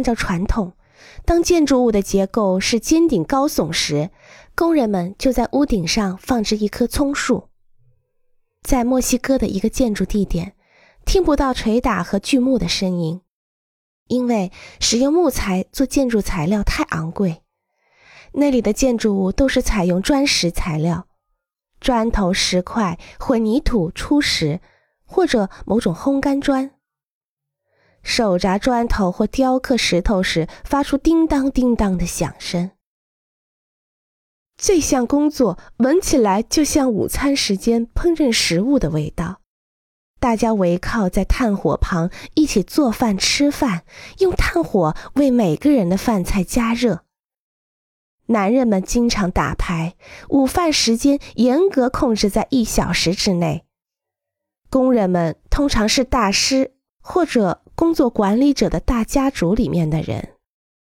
按照传统，当建筑物的结构是尖顶高耸时，工人们就在屋顶上放置一棵松树。在墨西哥的一个建筑地点，听不到捶打和锯木的声音，因为使用木材做建筑材料太昂贵。那里的建筑物都是采用砖石材料，砖头、石块、混凝土、初石，或者某种烘干砖。手砸砖头或雕刻石头时，发出叮当叮当的响声。这项工作闻起来就像午餐时间烹饪食物的味道。大家围靠在炭火旁一起做饭吃饭，用炭火为每个人的饭菜加热。男人们经常打牌，午饭时间严格控制在一小时之内。工人们通常是大师或者工作管理者的大家族里面的人。